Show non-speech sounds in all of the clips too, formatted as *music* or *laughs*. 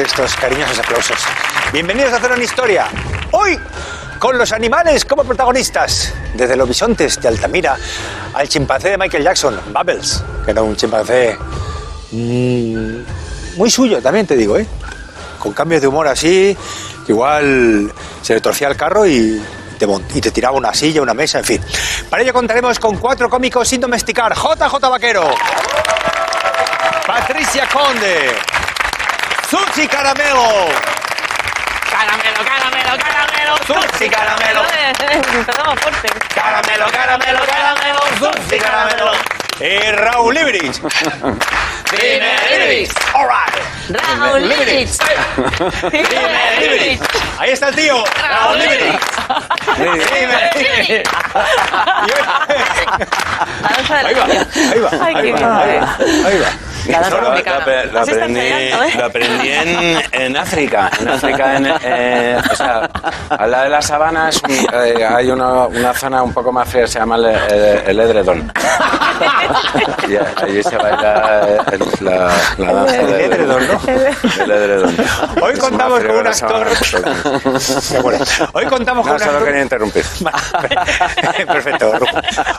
Estos cariñosos aplausos. Bienvenidos a Hacer una Historia. Hoy, con los animales como protagonistas, desde los bisontes de Altamira al chimpancé de Michael Jackson, Bubbles, que era un chimpancé mm, muy suyo, también te digo, ¿eh? Con cambios de humor así, que igual se le torcía el carro y te, y te tiraba una silla, una mesa, en fin. Para ello contaremos con cuatro cómicos sin domesticar. JJ Vaquero. Patricia Conde. Susi Caramelo. Caramelo, caramelo, caramelo. Susi Caramelo. Empezamos *laughs* fuerte. Caramelo, caramelo, caramelo. Susi Caramelo. Y Raúl Ibrich. *laughs* Dime, Ibrich. All right. Raúl Ibrich. *laughs* Dime, Ibrich. Ahí está el tío. Raúl Ibrich. Dime, Ibrich. Ahí va, ahí va, ahí va, ahí va, La danza Lo, aprendí, ¿eh? lo aprendí en, en África. En África, en, eh, o sea, al lado de la sabana es un- eh, hay una, una zona un poco más fría, se llama el, el- el edredón. Y allí se baila eh, el- la, la danza El del edredón, ¿no? El edredón. Hoy Es contamos con un actor. Hoy contamos con No, un solo actor. quería interrumpir. *laughs* Perfecto.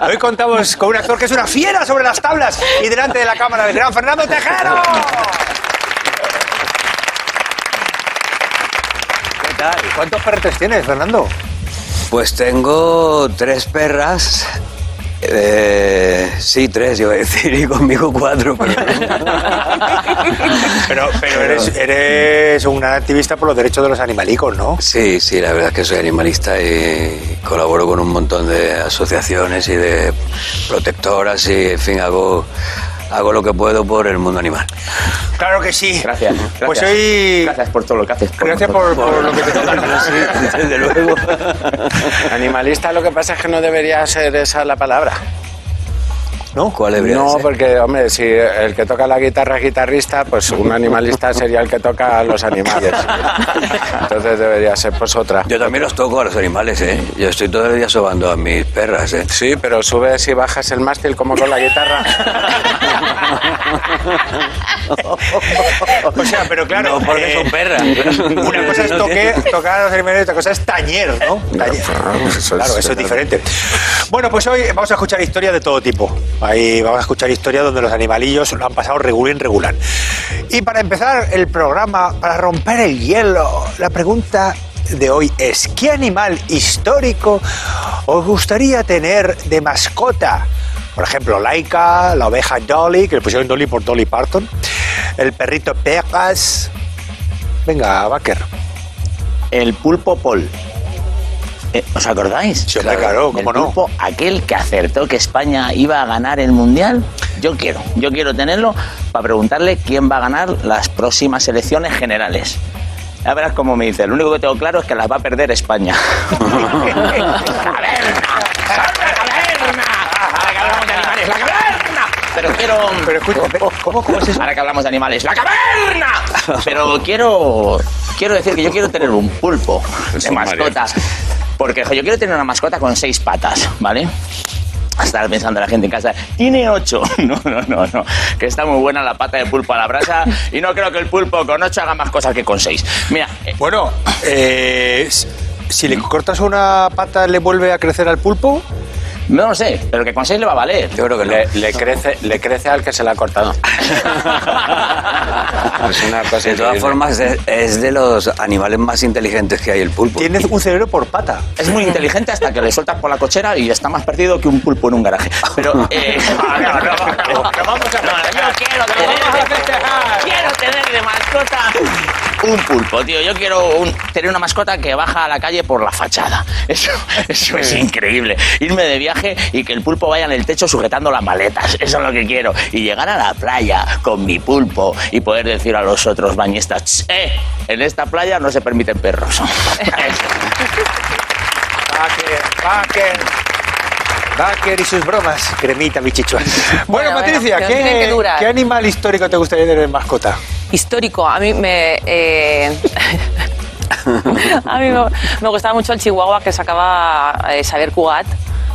Hoy contamos con un actor que es una fiera sobre las tablas y delante de la cámara, el gran Fernando Tejero. ¿Qué tal? ¿Cuántos perretes tienes, Fernando? Pues tengo tres perras. Eh, sí, tres, iba a decir, y conmigo cuatro. Pero... *laughs* Pero, pero eres, eres un gran activista por los derechos de los animalicos, ¿no? Sí, sí, la verdad es que soy animalista y colaboro con un montón de asociaciones y de protectoras y, en fin, hago, hago lo que puedo por el mundo animal. Claro que sí. Gracias. Pues gracias. hoy. Gracias por todo lo que haces. Gracias por, por lo que te *laughs* Sí, desde luego. Animalista lo que pasa es que no debería ser esa la palabra. ¿No? ¿Cuál debería No, ser? porque, hombre, si el que toca la guitarra es guitarrista, pues un animalista sería el que toca a los animales. Entonces debería ser pues otra. Yo también los toco a los animales, ¿eh? Yo estoy todo el día sobando a mis perras, ¿eh? Sí, pero subes y bajas el mástil como con la guitarra. *laughs* O sea, pero claro. No, porque eh, son perras. *laughs* Una cosa es toque, tocar a los animales y otra cosa es tañer, ¿no? Tañer. Claro, es- eso es diferente. Bueno, pues hoy vamos a escuchar historias de todo tipo. Ahí vamos a escuchar historias donde los animalillos lo han pasado regular regular. Y para empezar el programa, para romper el hielo, la pregunta de hoy es, ¿qué animal histórico os gustaría tener de mascota? Por ejemplo, Laika, la oveja Dolly, que le pusieron Dolly por Dolly Parton, el perrito Pegas. Venga, Baker. El pulpo Paul. Eh, ¿Os acordáis? Sí, hombre, claro, cómo el no. pulpo, aquel que acertó que España iba a ganar el mundial. Yo quiero, yo quiero tenerlo para preguntarle quién va a ganar las próximas elecciones generales. Ya verás cómo me dice. Lo único que tengo claro es que las va a perder España. *laughs* *laughs* ¡Caverna! ¡Caverna! Ahora que hablamos de animales, ¡la caverna! Pero quiero. Pero escucha, ¿cómo, cómo es eso? Ahora que hablamos de animales, ¡la caverna! Pero quiero, quiero decir que yo quiero tener un pulpo de mascota. Porque yo quiero tener una mascota con seis patas, ¿vale? Estar pensando la gente en casa, tiene ocho. *laughs* No, no, no, no. Que está muy buena la pata de pulpo a la brasa y no creo que el pulpo con ocho haga más cosas que con seis. Mira, eh, Bueno, eh, si le cortas una pata, ¿le vuelve a crecer al pulpo? No lo sé, pero que con seis le va a valer. Yo creo que no. Le, le crece, le crece al que se la ha cortado. Es una cosa De todas formas, es, es de los animales más inteligentes que hay el pulpo. Tiene un cerebro por pata. Es muy inteligente hasta que le sueltas por la cochera y está más perdido que un pulpo en un garaje. Pero, eh, no, no, no, no, no vamos a no, yo quiero tener, quiero tener de mascota un pulpo, tío. Yo quiero un- tener una mascota que baja a la calle por la fachada. *laughs* Eso, eso es increíble. Irme de viaje y que el pulpo vaya en el techo sujetando las maletas. Eso es lo que quiero. Y llegar a la playa con mi pulpo y poder decir a los otros bañistas, "Ch, eh, en esta playa no se permiten perros. *laughs* Baker, Baker. Baker y sus bromas. Cremita, bichichua. Bueno, Bueno, Patricia, bueno, ¿qué, qué animal histórico te gustaría tener de mascota? Histórico, a mí me... eh, *laughs* a mí me, me gustaba mucho el chihuahua que sacaba eh, Xavier Cugat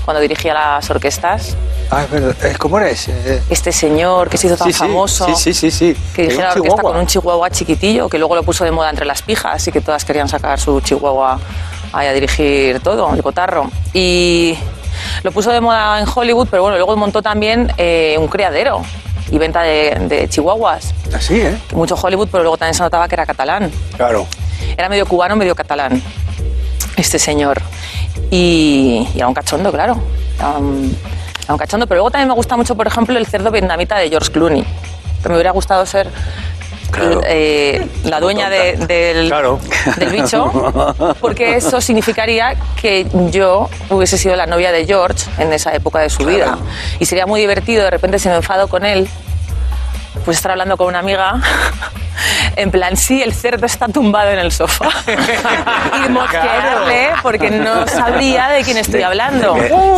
cuando dirigía las orquestas. Ah, es verdad. Eh, ¿Cómo eres? Eh, Este señor que se hizo tan sí, sí, famoso. Sí, sí, sí, sí. Que Era un la orquesta chihuahua. con un chihuahua chiquitillo, que luego lo puso de moda entre las pijas y que todas querían sacar su chihuahua ahí a dirigir todo, el cotarro. Y lo puso de moda en Hollywood, pero bueno, luego montó también eh, un criadero y venta de, de chihuahuas. Así, ¿eh? Mucho Hollywood, pero luego también se notaba que era catalán. Claro. Era medio cubano, medio catalán, este señor. Y, y era un cachondo, claro. Un, era un cachondo. Pero luego también me gusta mucho, por ejemplo, el cerdo vietnamita de George Clooney. Me hubiera gustado ser Claro. eh, la dueña de- del, Claro. del bicho, *laughs* porque eso significaría que yo hubiese sido la novia de George en esa época de su vida. Y sería muy divertido, de repente, si me enfado con él, pues estar hablando con una amiga, *laughs* en plan, sí, el cerdo está tumbado en el sofá. *laughs* y mosquearle porque no sabría de quién estoy hablando.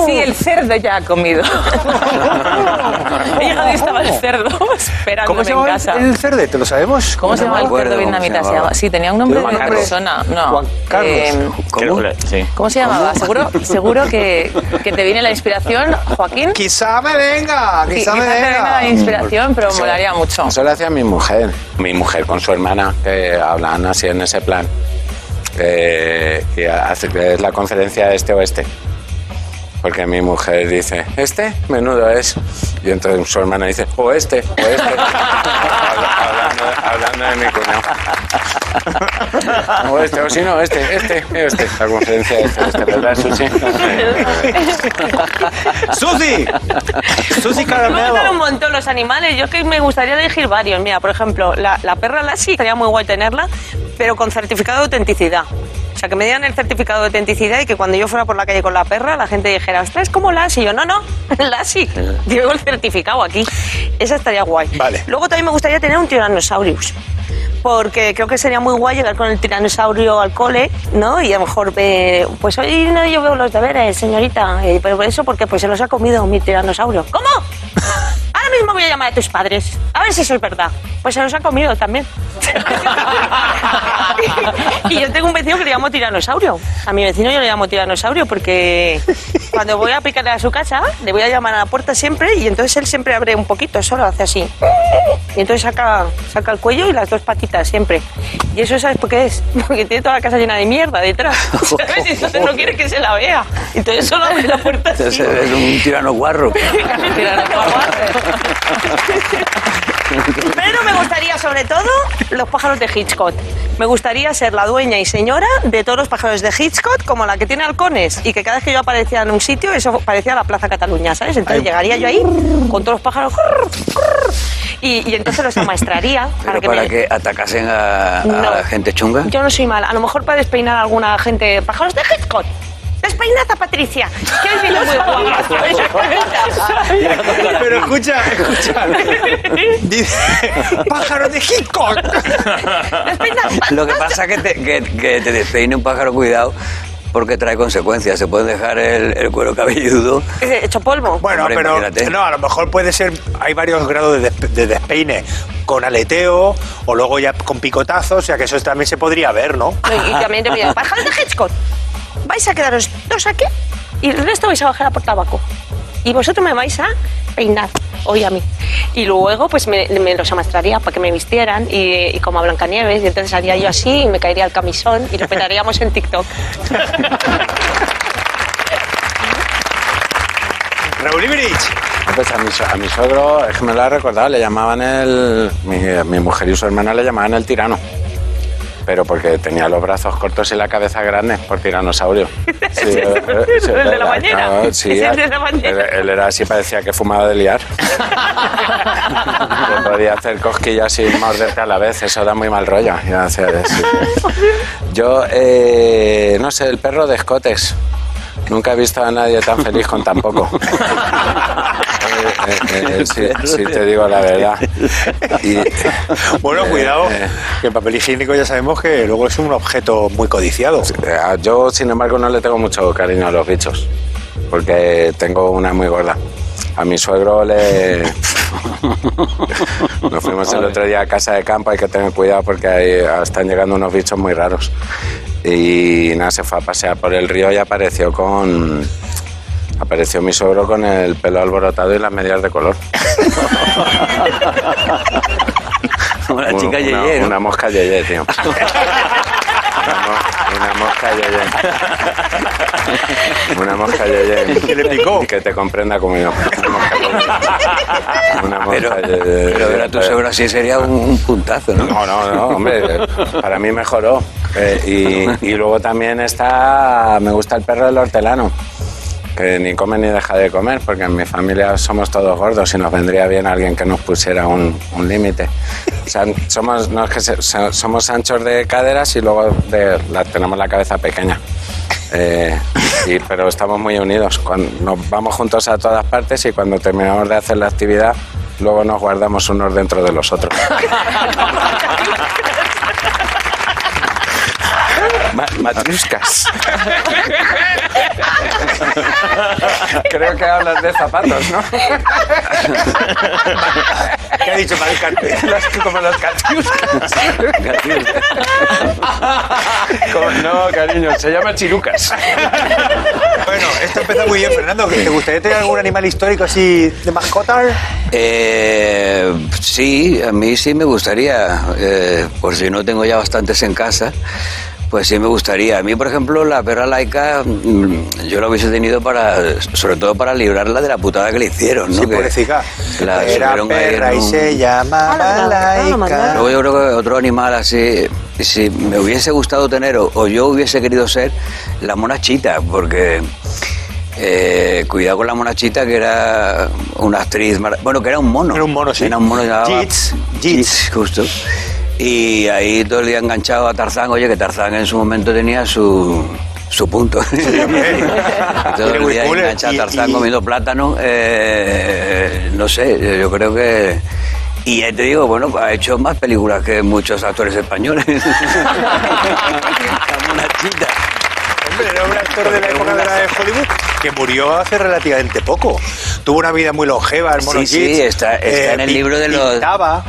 Sí, el cerdo ya ha comido. *laughs* y dónde estaba el cerdo ¿Cómo esperándome se en llama casa. el, el cerdete? ¿Lo sabemos? ¿Cómo se llama me el cerdo cómo vietnamita? Se llama- Sí, tenía un nombre de una persona. No. Juan Carlos. Eh, sí. ¿Cómo se llamaba? Seguro, seguro que, que te viene la inspiración, Joaquín. Quizá me venga, Sí, quizá me quizás te venga la venga. inspiración, pero molaría mucho. Eso lo hacía mi mujer. Mi mujer con su hermana, que hablan así en ese plan. Eh, y hace es la conferencia este-oeste. Porque mi mujer dice, ¿este? Menudo es. Y entonces su hermana dice, o este, o este. *laughs* hablando, hablando de mi cuñado. *laughs* o este, o si no, este, este, este. La conferencia este-oeste, ¿verdad, Susi? *laughs* ¡Susi! ¡Susi Me gustan un Caramelo! montón los animales. Yo es que me gustaría elegir varios. Mira, por ejemplo, la, la perra Lassie, sería muy guay tenerla, pero con certificado de autenticidad. O sea, que me dieran el certificado de autenticidad y que cuando yo fuera por la calle con la perra, la gente dijera, ostras, es como Lassie. Y yo, no, no, *laughs* Lassie. Llevo el certificado aquí. Esa estaría guay. Vale. Luego también me gustaría tener un Tyrannosaurus. Porque creo que sería muy guay llegar con el tiranosaurio al cole, ¿no? Y a lo mejor, eh, pues hoy no yo veo los deberes, señorita. Eh, pero eso porque pues se los ha comido mi tiranosaurio. ¿Cómo? Ahora mismo voy a llamar a tus padres. A ver si eso es verdad. Pues se los ha comido también. *laughs* y yo tengo un vecino que le llamo tiranosaurio. A mi vecino yo le llamo tiranosaurio porque cuando voy a picarle a su casa, le voy a llamar a la puerta siempre y entonces él siempre abre un poquito, solo hace así. Y entonces saca, saca el cuello y las dos patitas siempre. Y eso, ¿sabes por qué es? *laughs* Porque tiene toda la casa llena de mierda detrás. *laughs* ¿sabes? Entonces no quiere que se la vea. Entonces solo abre la puerta así. Ese es un tirano guarro. Pero me gustaría, sobre todo, los pájaros de Hitchcock. Me gustaría ser la dueña y señora de todos los pájaros de Hitchcock, como la que tiene halcones, y que cada vez que yo aparecía en un sitio, eso parecía la Plaza Cataluña, ¿sabes? Entonces llegaría yo ahí con todos los pájaros. Y, y entonces los amaestraría. Que para me- que atacasen a, a No. gente chunga. Yo no soy mala. A lo mejor para despeinar a alguna gente. Pájaros de Hitchcock. Despeinad a Patricia. Que hoy viene muy guapa. Pero escucha, escucha. Dice, pájaro de Hitchcock. Lo que pasa es que te, que, que te despeine un pájaro, cuidado, porque trae consecuencias. Se puede dejar el, el cuero cabelludo. Hecho polvo. Bueno, Hombre, pero imagínate. no, a lo mejor puede ser, hay varios grados de, despe- de despeine, con aleteo o luego ya con picotazos, o sea que eso también se podría ver, ¿no? Y también te voy a pájaros de Hitchcock. Vais a quedaros dos aquí y el resto vais a bajar a por tabaco. Y vosotros me vais a peinar, hoy a mí. Y luego pues me, me los amastraría para que me vistieran y, y como a Blancanieves, y entonces haría yo así y me caería el camisón y lo *laughs* petaríamos en TikTok. *laughs* Raúl Ibrich. Pues a mi, a mi suegro, es que me lo ha recordado, le llamaban el. Mi, mi mujer y su hermana le llamaban el tirano. Pero porque tenía los brazos cortos y la cabeza grande, por tiranosaurio. *laughs* Sí, ¿Es eh, eh, sí, el de la era- bañera? claro, *laughs* sí, ¿Es el de la bañera? Él, él era así, parecía que fumaba de liar. *laughs* Que podía hacer cosquillas y morderte a la vez, eso da muy mal rollo. Yo, eh, no sé, el perro de Scotex. Nunca he visto a nadie tan feliz con tan poco. Eh, eh, eh, *laughs* te digo la verdad. Y- Bueno, eh, cuidado, que el papel higiénico ya sabemos que luego es un objeto muy codiciado. yo, sin embargo, no le tengo mucho cariño a los bichos, porque tengo una muy gorda. A mi suegro le... *laughs* Nos fuimos el otro día a casa de campo, hay que tener cuidado porque ahí están llegando unos bichos muy raros. Y nada, se fue a pasear por el río y apareció con, apareció mi suegro con el pelo alborotado y las medias de color. *laughs* Una- chica una, Yeye, ¿no? una mosca yeye, tío. *laughs* Una, mo- una mosca yeye. Una mosca yeye. *laughs* ¿Qué le picó? Que te comprenda como yo. Una mosca Pero, yeye. pero ver a tu suegro así sería un, un puntazo, ¿no? No, no, no, hombre, para mí mejoró. Eh, y, y luego también está, me gusta el perro del hortelano, que ni come ni deja de comer, porque en mi familia somos todos gordos y nos vendría bien alguien que nos pusiera un, un límite. O sea, somos, no es que se- so- somos anchos de caderas y luego de, la, tenemos la cabeza pequeña. Eh, y- pero estamos muy unidos. Cuando, nos vamos juntos a todas partes y cuando terminamos de hacer la actividad, luego nos guardamos unos dentro de los otros. *laughs* Ma- Matriuscas. Creo que hablas de zapatos, ¿no? ¿Qué ha dicho? Las- como catiuscas. Como- no, cariño, se llama chirucas. Bueno, esto empezó muy bien, Fernando. ¿Te gustaría tener algún animal histórico así de mascota? Eh, sí, a mí sí me gustaría, eh, por si no tengo ya bastantes en casa, pues sí me gustaría. A mí, por ejemplo, la perra laica, mm, yo la hubiese tenido para, sobre todo para librarla de la putada que le hicieron, ¿no? Sí, pobrecita. la Era perra y un- se llamaba la- la- la- la- laica. Luego yo creo que otro animal así, si me hubiese gustado tener o, o yo hubiese querido ser la monachita, porque eh, cuidado con la monachita que era una actriz, bueno, que era un mono. Era un mono, sí. Era un mono Jits, Jits. Jits, justo. Y ahí todo el día enganchado a Tarzán, oye, que Tarzán en su momento tenía su, su punto. *laughs* todo el día enganchado a Tarzán comiendo plátano, eh, no sé, yo creo que... Y te digo, bueno, ha hecho más películas que muchos actores españoles. *laughs* La monachita. Hombre, era un actor de la época de, la de Hollywood que murió hace relativamente poco. Tuvo una vida muy longeva, el mono Sí, sí, está- está en el libro de los- Pintaba,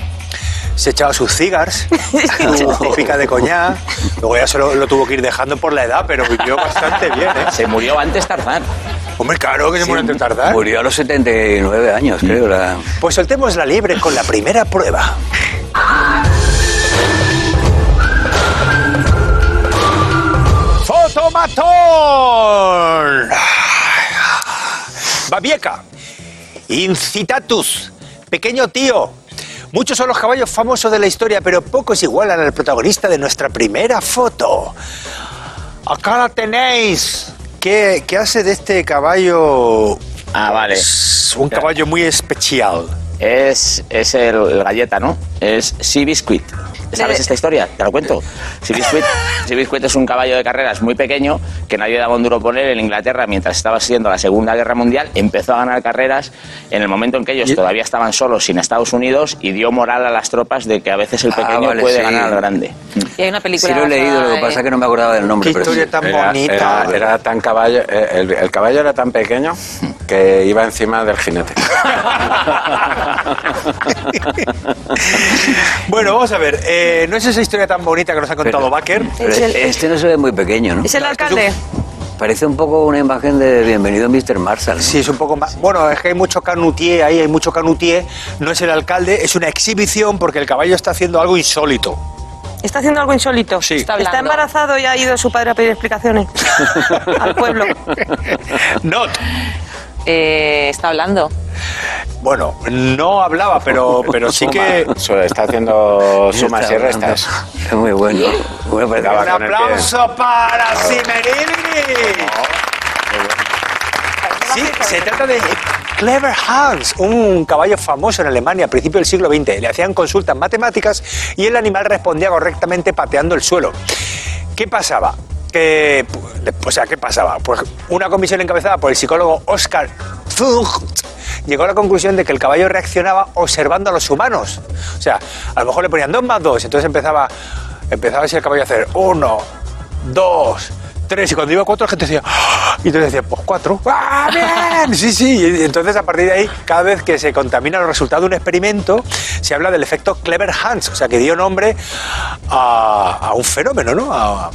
se echaba sus cigars, *laughs* su típica de coñac. Luego ya se lo, lo tuvo que ir dejando por la edad, pero vivió bastante bien, ¿eh? Se murió antes Tarzán. Hombre, claro que se murió antes de tardar. Murió a los 79 años, creo. la- Pues soltemos la liebre con la primera prueba. ¡Fotomatón! Babieca. Incitatus. Pequeño tío. Muchos son los caballos famosos de la historia, pero pocos igualan al protagonista de nuestra primera foto. Acá la tenéis. ¿Qué, qué hace de este caballo? Ah, vale. Un caballo muy especial. Es, es el, el galleta, ¿no? Es Sea Biscuit. ¿Sabes esta historia? Te la cuento. Sea Biscuit, *laughs* es un caballo de carreras muy pequeño que nadie daba un duro por él en Inglaterra mientras estaba siendo la Segunda Guerra Mundial. Empezó a ganar carreras en el momento en que ellos todavía estaban solos sin Estados Unidos y dio moral a las tropas de que a veces el Ah, pequeño vale, puede sí. ganar al grande. Y hay una película. Sí lo he leído, lo que pasa es que no me acordaba del nombre. Qué pero historia sí. tan Era, bonita. era- era tan caballo, eh, el, el caballo era tan pequeño que iba encima del jinete. *laughs* Bueno, vamos a ver. eh, ¿No es esa historia tan bonita que nos ha contado Baker? Este no se ve muy pequeño, ¿no? ¿Es el alcalde? Parece un poco una imagen de Bienvenido Mr. Marshall. ¿no? Sí, es un poco más. Bueno, es que hay mucho canutier ahí, hay mucho canutier. No es el alcalde, es una exhibición porque el caballo está haciendo algo insólito. ¿Está haciendo algo insólito? Sí. Está ¿Está embarazado y ha ido su padre a pedir explicaciones *laughs* al pueblo? Not. Eh, está hablando. Bueno, no hablaba, pero, pero sí que. Está haciendo *laughs* sumas y restas. Es muy bueno. Un aplauso para Simerini. Sí, se trata de Clever Hans, un caballo famoso en Alemania a principios del siglo XX. Le hacían consultas matemáticas y el animal respondía correctamente pateando el suelo. ¿Qué pasaba? Que, o sea, ¿qué pasaba? Pues una comisión encabezada por el psicólogo Oscar Zucht llegó a la conclusión de que el caballo reaccionaba observando a los humanos. O sea, a lo mejor le ponían dos más dos, entonces empezaba, empezaba así el caballo a hacer uno, dos, tres, y cuando iba a cuatro la gente decía, ¡Ah! y entonces decía, pues cuatro, ¡ah, bien! Sí, sí, entonces a partir de ahí, cada vez que se contaminan los resultados de un experimento, se habla del efecto Clever Hans, o sea, que dio nombre a, a un fenómeno, ¿no? A,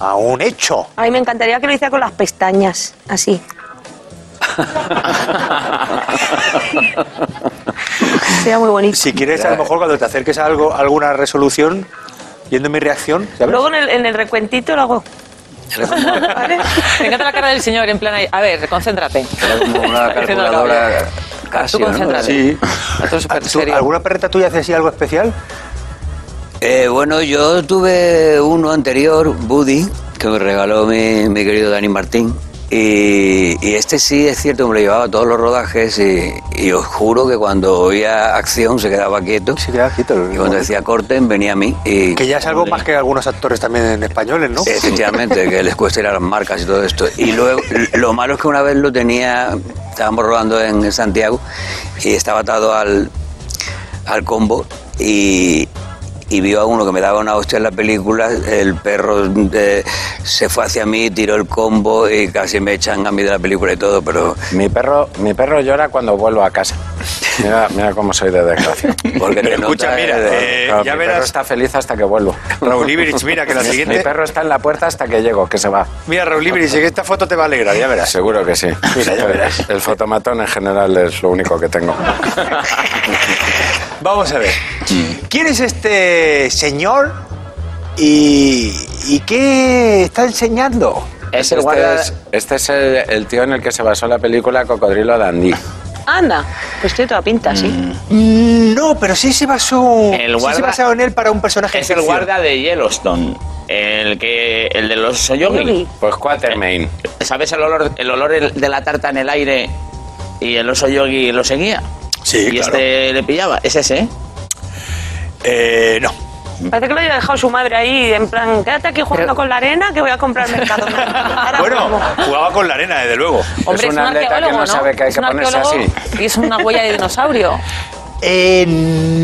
a un hecho. A mí me encantaría que lo hiciera con las pestañas, así. *laughs* Sería muy bonito. Si quieres, a lo mejor cuando te acerques a algo, a alguna resolución, viendo mi reacción, ¿sabes? Luego en el, en el recuentito lo hago. *laughs* ¿Vale? Me encanta la cara del señor, en plan ahí. A ver, concéntrate. Era como una calculadora Tú casi, ¿no? Sí. Esto es súper ¿Tú- serio. ¿Alguna perreta tuya hace así algo especial? Eh, bueno, yo tuve uno anterior, Buddy, que me regaló mi, mi querido Dani Martín. Y, y este sí es cierto me lo llevaba a todos los rodajes y, y os juro que cuando oía acción se quedaba quieto. Sí, queda quieto. Y cuando decía corten venía a mí. Y Que ya es algo más que algunos actores también en españoles, ¿no? Efectivamente, que les cuesta ir a las marcas y todo esto. Y luego, lo malo es que una vez lo tenía, estábamos rodando en Santiago y estaba atado al, al combo y, y vio a uno que me daba una hostia en la película, el perro eh, se fue hacia mí, tiró el combo y casi me echan a mí de la película y todo, pero Mi perro, mi perro llora cuando vuelvo a casa. Mira, mira cómo soy de desgracia. *laughs* porque Pero escucha, nota, mira, eh, eh, Claro, ya mi verás- perro está feliz hasta que vuelvo. Raúl Ibrich, mira que la *laughs* Mi siguiente... perro está en la puerta hasta que llego, que se va. Mira, Raúl Ibrich, que esta foto te va a alegrar, ya verás. Seguro que sí. Mira, ya verás. El fotomatón en general es lo único que tengo. *laughs* Vamos a ver. ¿Quién es este señor y, y qué está enseñando? Es el Este guarda... es, este es el, el tío en el que se basó la película Cocodrilo Dandy. Anda, pues tiene toda pinta, sí. Mm, No, pero sí se basó. El sí se guarda- basó en él para un personaje. Es de el ficción. guarda de Yellowstone. El que el de los Soyogi. Yogi. Pues Quatermain. ¿Sabes el olor, el olor el- de la tarta en el aire y el oso yogi lo seguía? Sí, Y claro. este le pillaba. ¿Es ese? eh? No. Parece que lo había dejado su madre ahí, en plan, quédate aquí jugando con la arena que voy a comprar mercado. *laughs* Bueno, jugaba con la arena, desde luego. Hombre, Es es, un un atleta que arqueólogo, no sabe que hay es que un ponerse arqueólogo así. Y es una huella de dinosaurio. *laughs* Eh,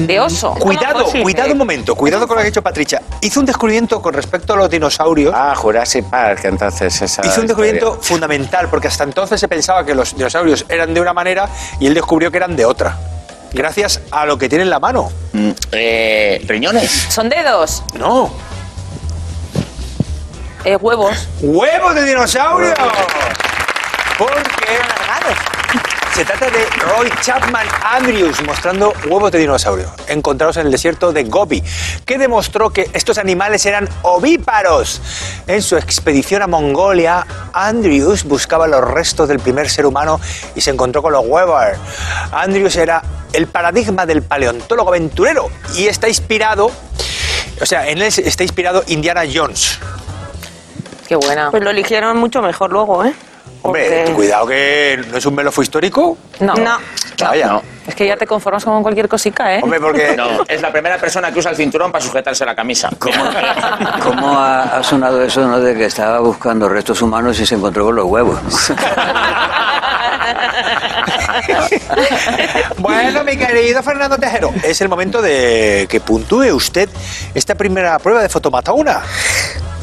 De oso. Cuidado, cuidado un momento, cuidado con lo que ha dicho Patricia. Hizo un descubrimiento con respecto a los dinosaurios. Ah, Jurassic Park, entonces esa Hizo un descubrimiento historia. fundamental, porque hasta entonces se pensaba que los dinosaurios eran de una manera y él descubrió que eran de otra. Gracias a lo que tiene en la mano. Mm, eh, riñones. Son dedos, No, eh, huevos. huevos de dinosaurio. Porque se trata de Roy Chapman Andrews mostrando huevos de dinosaurio encontrados en el desierto de Gobi, que demostró que estos animales eran ovíparos. En su expedición a Mongolia, Andrews buscaba los restos del primer ser humano y se encontró con los huevos. Andrews era el paradigma del paleontólogo aventurero y está inspirado, o sea, en él está inspirado Indiana Jones. Qué buena. Pues lo eligieron mucho mejor luego, ¿eh? Hombre, Porque- cuidado que no es un melofo histórico. No. No. Vaya. No. Es que ya te conformas con cualquier cosica, ¿eh? Hombre, porque No, es la primera persona que usa el cinturón para sujetarse la camisa. ¿Cómo ha, ha sonado eso ¿no? de que estaba buscando restos humanos y se encontró con los huevos? *laughs* Bueno, mi querido Fernando Tejero, es el momento de que puntúe usted esta primera prueba de fotomatona.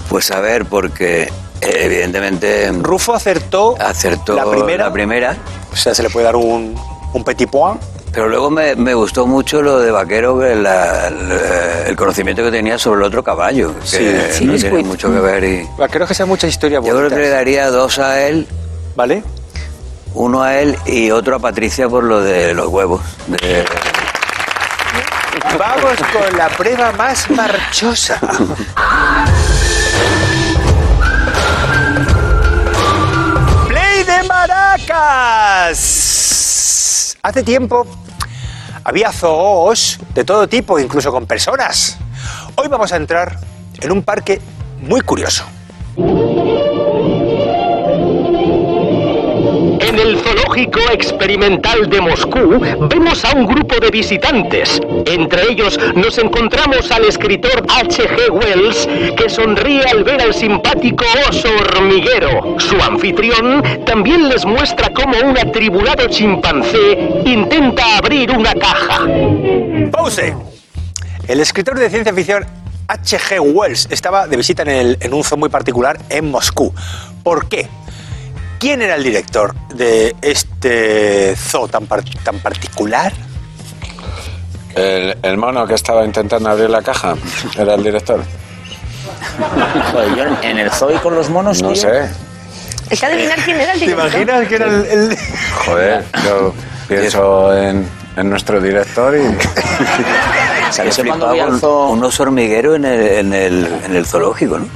Pues a ver, porque evidentemente Rufo acertó, acertó la primera, la primera, o sea, se le puede dar un, un petit point. pero luego me, me gustó mucho lo de Vaquero, que la- la- el conocimiento que tenía sobre el otro caballo, que Sí, sí, no tiene mucho que ver. Y Va, Creo que sea mucha historia yo creo que le daría dos a él, ¿Vale? uno a él y otro a Patricia por lo de los huevos. de- Vamos con la prueba más marchosa. *laughs* maracas! Hace tiempo había zoos de todo tipo, incluso con personas. Hoy vamos a entrar en un parque muy curioso. Experimental de Moscú vemos a un grupo de visitantes. Entre ellos nos encontramos al escritor H.G. Wells, que sonríe al ver al simpático oso hormiguero. Su anfitrión también les muestra cómo un atribulado chimpancé intenta abrir una caja. Pause. El escritor de ciencia ficción H.G. Wells estaba de visita en, el- en un zoo muy particular en Moscú. ¿Por qué? ¿Quién era el director de este zoo tan, par- tan particular? El, el mono que estaba intentando abrir la caja era el director. Joder, yo en el zoo y con los monos, No tío. sé. Que adivinar quién era el ¿Te director. imaginas que era el, el- Joder, yo pienso en, en nuestro director y... *laughs* ¿Sabes He que cuando flipado vi al con zoo- un oso hormiguero en el, en el, en el zoológico, ¿no?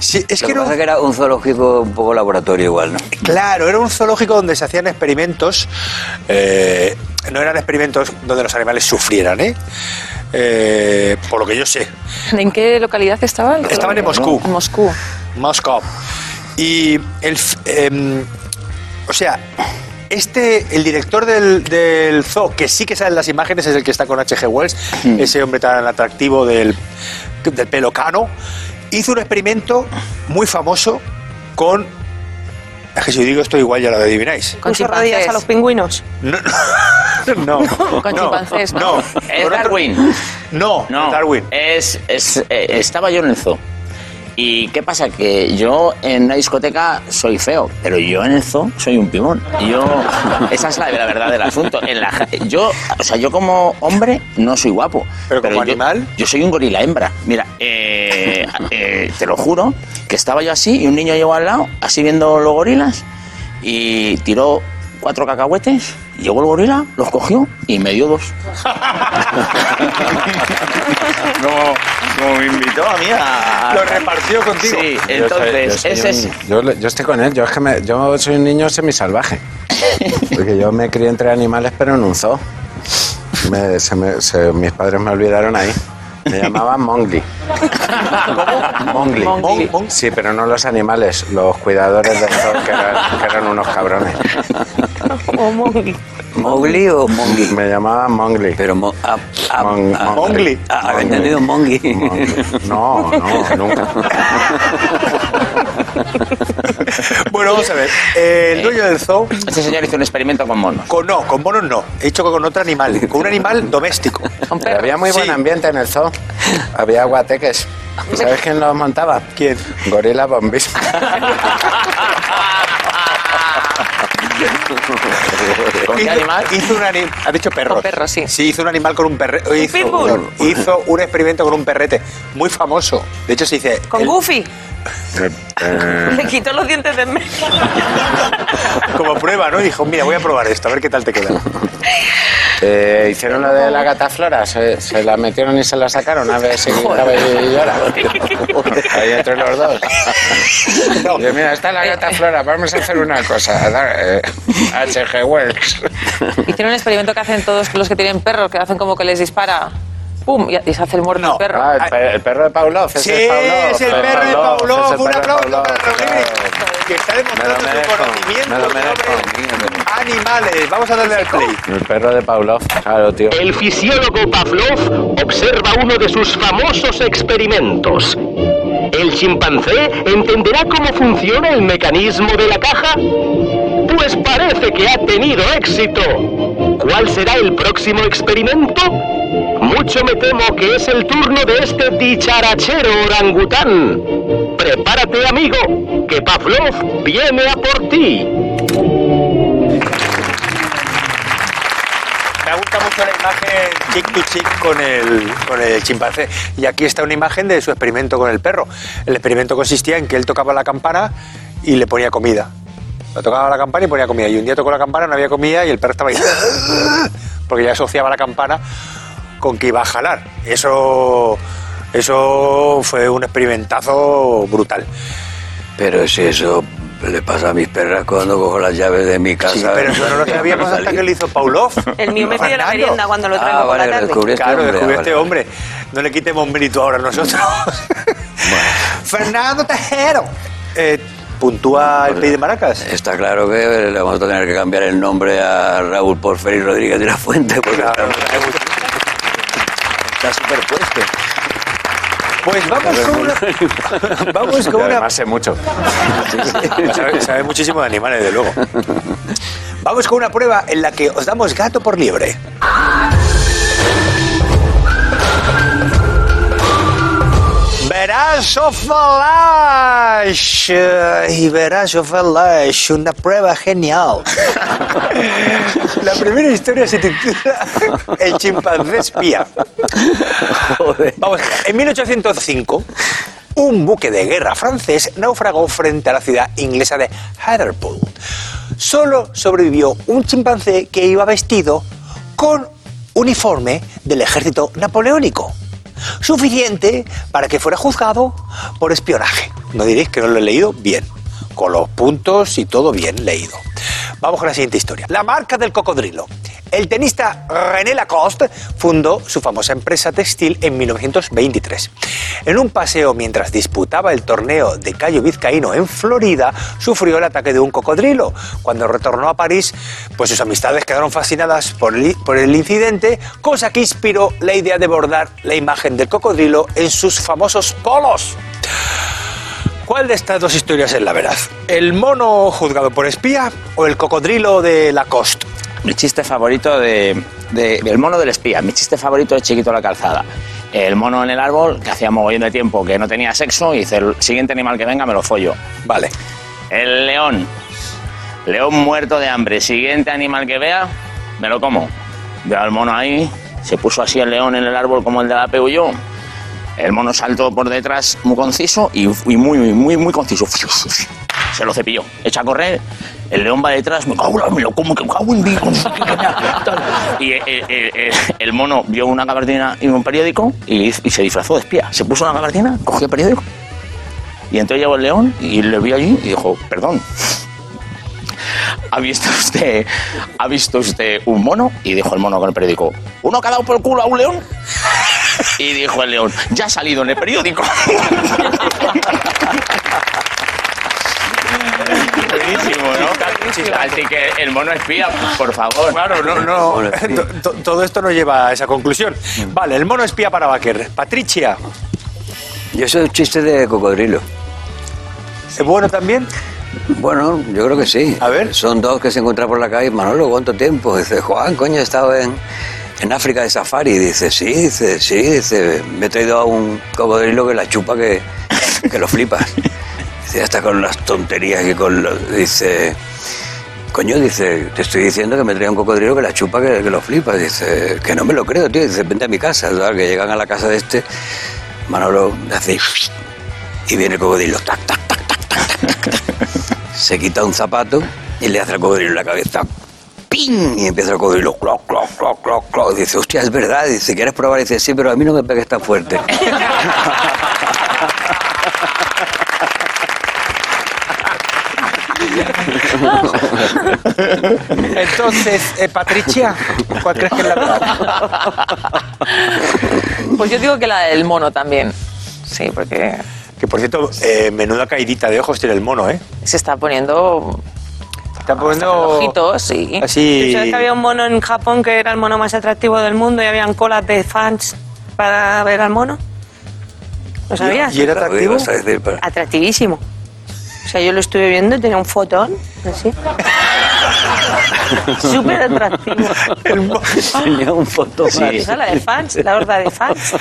Sí, es Lo que que era pasa un- que era un zoológico un poco laboratorio igual, ¿no? Claro, era un zoológico donde se hacían experimentos. eh, no eran experimentos donde los animales sufrieran, ¿eh? Eh, por lo que yo sé. ¿En qué localidad estaban? Estaban en Moscú. En Moscú. Moscow. Y el. em, o sea. Este, el director del, del zoo, que sí que sale en las imágenes, es el que está con H.G. Wells, ese hombre tan atractivo del, del pelo cano, hizo un experimento muy famoso con. Es que si digo esto, igual ya lo adivináis. Con chimpancés. a los pingüinos. No, no, *laughs* *laughs* no, Con no, chimpancés, ¿no? no. Es Darwin. No, No, Darwin. Es, es, eh, estaba yo en el zoo. ¿Y qué pasa? Que yo en una discoteca soy feo, pero yo en el zoo soy un pimón. Yo, *laughs* esa es la, la verdad del asunto. En la, ja- yo, o sea, yo como hombre no soy guapo. ¿Pero como yo- animal? Yo soy un gorila hembra. Mira, eh, eh, te lo juro, que estaba yo así y un niño llegó al lado, así viendo los gorilas, y tiró cuatro cacahuetes, llegó el gorila, los cogió y me dio dos. *laughs* *laughs* no, no me invitó a mí a... Lo repartió contigo. Sí, Yo soy- entonces, yo soy ese es... un- yo, yo estoy con él, yo es que me- yo soy un niño semisalvaje. *laughs* Porque yo me crié entre animales, pero en un zoo. Me- se me- se- mis padres me olvidaron ahí. Me llamaban Mongli. ¿Cómo? Mongli. Mongli. Mon- Sí, pero no los animales, los cuidadores del zoo, que eran, que eran unos cabrones. *laughs* O Mongli. ¿Mowgli o Mongi? Me llamaban Mongli. Pero mo- ah, ah, Mon- ah, Mowgli. ah, había entendido Mongi. Mongli. No, no, nunca. *laughs* Bueno, vamos a ver. El dueño del zoo. Este señor hizo un experimento con monos. Con, no, con monos no. He dicho que con otro animal. Con un animal doméstico. Pero había muy buen Sí. ambiente en el zoo. Había guateques. ¿Sabes quién los montaba? ¿Quién? Gorila Bombis. *laughs* *laughs* ¿Con qué Hizo- animal? Hizo un animal. Ha dicho. Con perros, sí. Sí, hizo un animal con un perrete. Hizo, hizo un experimento con un perrete. Muy famoso. De hecho, se dice. Con el- Goofy. Eh, Le quitó los dientes de medio. *laughs* Como prueba, ¿no? Y dijo, mira, voy a probar esto, a ver qué tal te queda. *laughs* eh, hicieron lo de la gata flora, se, se la metieron y se la sacaron a ver si gritaba y lloraba. Ahí entre los dos. No. Mira, está la gata flora, vamos a hacer una cosa. eh, H.G. Wells. Hicieron un experimento que hacen todos los que tienen perros, que hacen como que les dispara. ¡Pum! Y se hace el muerto No. el perro. Ah, el, pe- el perro de Pavlov. Sí, es Pavlov, es el perro de Pavlov. el Un perro de aplauso para. Jiménez, que está Me demostrando su conocimiento me lo merezco. sobre animales. Vamos a darle al play. El perro de Pavlov, claro, tío. El fisiólogo Pavlov observa uno de sus famosos experimentos. ¿El chimpancé entenderá cómo funciona el mecanismo de la caja? Parece que ha tenido éxito. ¿Cuál será el próximo experimento? Mucho me temo que es el turno de este dicharachero orangután. Prepárate, amigo, que Pavlov viene a por ti. Me gusta mucho la imagen chick to chick con el, con el chimpancé. Y aquí está una imagen de su experimento con el perro. El experimento consistía en que él tocaba la campana y le ponía comida. Le tocaba la campana y ponía comida. Y un día tocó la campana, no había comida y el perro estaba ahí. *laughs* Porque ya asociaba la campana con que iba a jalar. Eso, eso fue un experimentazo brutal. Pero si eso le pasa a mis perras cuando cojo las llaves de mi casa. Sí, pero eso no lo sabíamos *laughs* hasta que lo hizo Pavlov. El mío me pide la Fernando. merienda cuando lo traigo Ah, por vale, la tarde. descubrí este Claro, descubrió ah, este vale. hombre. No le quitemos mérito ahora a nosotros. *laughs* Fernando Tejero. Eh, ¿Puntúa el Play de Maracas? Está claro que le vamos a tener que cambiar el nombre a Raúl Porferi Rodríguez de la Fuente, porque Claro. está superpuesto. Pues vamos con una... *laughs* Vamos con una... además sé mucho. *laughs* Sabe, sabe muchísimo de animales, de luego. Vamos con una prueba en la que os damos gato por liebre. Verazo Flash. Y Verazo Flash, una prueba genial. *laughs* La primera historia se titula El chimpancé espía. Vamos, en 1805, un buque de guerra francés naufragó frente a la ciudad inglesa de Hartlepool. Solo sobrevivió un chimpancé que iba vestido con uniforme del ejército napoleónico. Suficiente para que fuera juzgado por espionaje. No diréis que no lo he leído bien, con los puntos y todo bien leído. Vamos con la siguiente historia. La marca del cocodrilo. El tenista René Lacoste fundó su famosa empresa textil en 1923. En un paseo mientras disputaba el torneo de Cayo Vizcaíno en Florida, sufrió el ataque de un cocodrilo. Cuando retornó a París, pues sus amistades quedaron fascinadas por el, por el incidente, cosa que inspiró la idea de bordar la imagen del cocodrilo en sus famosos polos. ¿Cuál de estas dos historias es la verdad? ¿El mono juzgado por espía o el cocodrilo de Lacoste? Mi chiste favorito de, de- El mono del espía. Mi chiste favorito es Chiquito la calzada. El mono en el árbol, que hacía mogollón de tiempo que no tenía sexo, y dice, el siguiente animal que venga me lo follo. Vale. El león. León muerto de hambre. Siguiente animal que vea, me lo como. Veo al mono ahí, se puso así el león en el árbol como el de la Peugeot. El mono saltó por detrás muy conciso y, y muy, muy, muy conciso. Se lo cepilló. Echa a correr, el león va detrás, me cago lo como, que cago en. Y eh, eh, eh, el mono vio una gabardina y un periódico y, se disfrazó de espía. Se puso una gabardina, cogió el periódico y entonces llegó el león y le vio allí y dijo, perdón, ¿ha visto usted, ha visto usted un mono? Y dijo el mono con el periódico, ¿uno ha dado por el culo a un león? *laughs* Y dijo el león, ya ha salido en el periódico. Buenísimo, ¿no? Así que el mono espía, por favor. Claro, no, no. *laughs* to- to- Todo esto nos lleva a esa conclusión. Vale, el mono espía para Baker. Patricia, Yo soy un chiste de cocodrilo. ¿es bueno también? Bueno, yo creo que sí. A ver. Son dos que se encuentran por la calle. Manolo, ¿cuánto tiempo? Dice, Juan, coño, he estado en, en África de safari. Dice, sí, dice, sí, dice, me he traído a un cocodrilo que la chupa que, que lo flipas. Dice, hasta con las tonterías y con lo... Dice, coño, dice, te estoy diciendo que me traía un cocodrilo que la chupa que, que lo flipas. Dice, que no me lo creo, tío. Dice, vente a mi casa. Que llegan a la casa de este, Manolo hace... Y viene el cocodrilo, tac, tac, tac, tac, tac, tac, tac. Se quita un zapato y le hace al cocodrilo en la cabeza. ¡Ping! Y empieza el cocodrilo. Cloc, cloc, cloc, cloc, cloc. Dice, hostia, es verdad. Dice, ¿quieres probar? Dice, sí, pero a mí no me pegues tan fuerte. *laughs* Entonces, eh, Patricia, ¿cuál crees que es la verdad? Pues yo digo que la del mono también. Sí, porque Que por cierto, eh, menuda caidita de ojos tiene el mono, ¿eh? se está poniendo Está poniendo ojitos, sí. así. ¿Sabes que había un mono en Japón que era el mono más atractivo del mundo y habían colas de fans para ver al mono? ¿Lo sabías? ¿Y era atractivo? Atractivísimo. O sea, yo lo estuve viendo y tenía un fotón, así. *laughs* Súper atractivo. Tenía un foto Esa es la de fans, la horda de fans.